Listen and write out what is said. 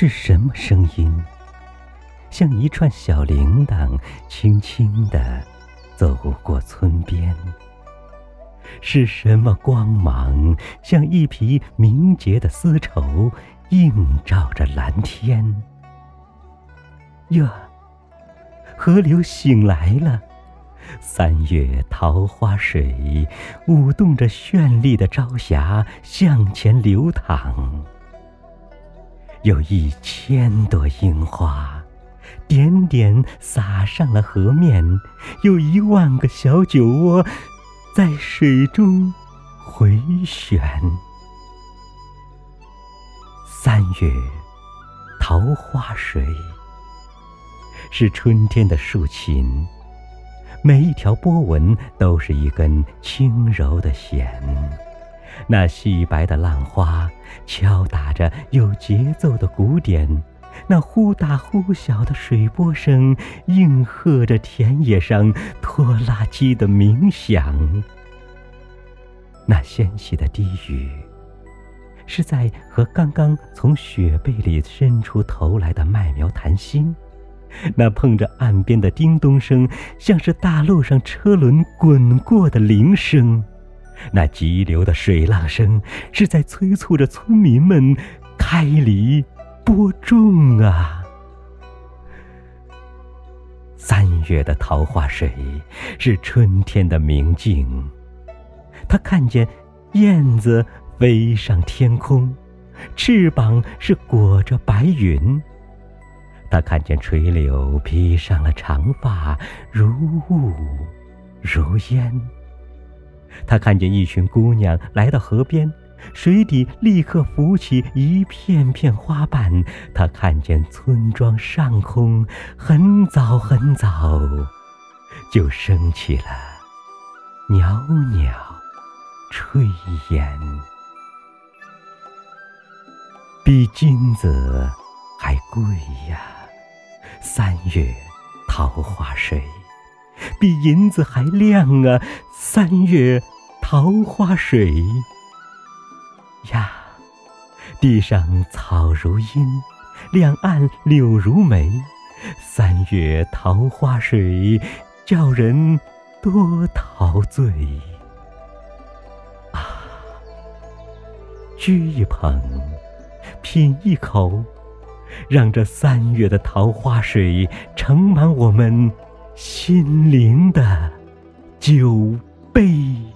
是什么声音？像一串小铃铛，轻轻地走过村边。是什么光芒？像一匹明洁的丝绸，映照着蓝天。哟，河流醒来了。三月桃花水，舞动着绚丽的朝霞，向前流淌。有一千朵樱花，点点洒上了河面；有一万个小酒窝，在水中回旋。三月桃花水，是春天的竖琴。每一条波纹都是一根轻柔的弦，那细白的浪花敲打着有节奏的鼓点，那忽大忽小的水波声应和着田野上拖拉机的鸣响。那纤细的低语，是在和刚刚从雪被里伸出头来的麦苗谈心。那碰着岸边的叮咚声，像是大路上车轮滚过的铃声；那急流的水浪声，是在催促着村民们开犁播种啊。三月的桃花水，是春天的明镜。他看见燕子飞上天空，翅膀是裹着白云。他看见垂柳披上了长发，如雾如烟。他看见一群姑娘来到河边，水底立刻浮起一片片花瓣。他看见村庄上空很早很早就升起了袅袅炊烟，比金子还贵呀。三月桃花水，比银子还亮啊！三月桃花水呀，地上草如茵，两岸柳如眉。三月桃花水，叫人多陶醉啊！掬一捧，品一口。让这三月的桃花水盛满我们心灵的酒杯。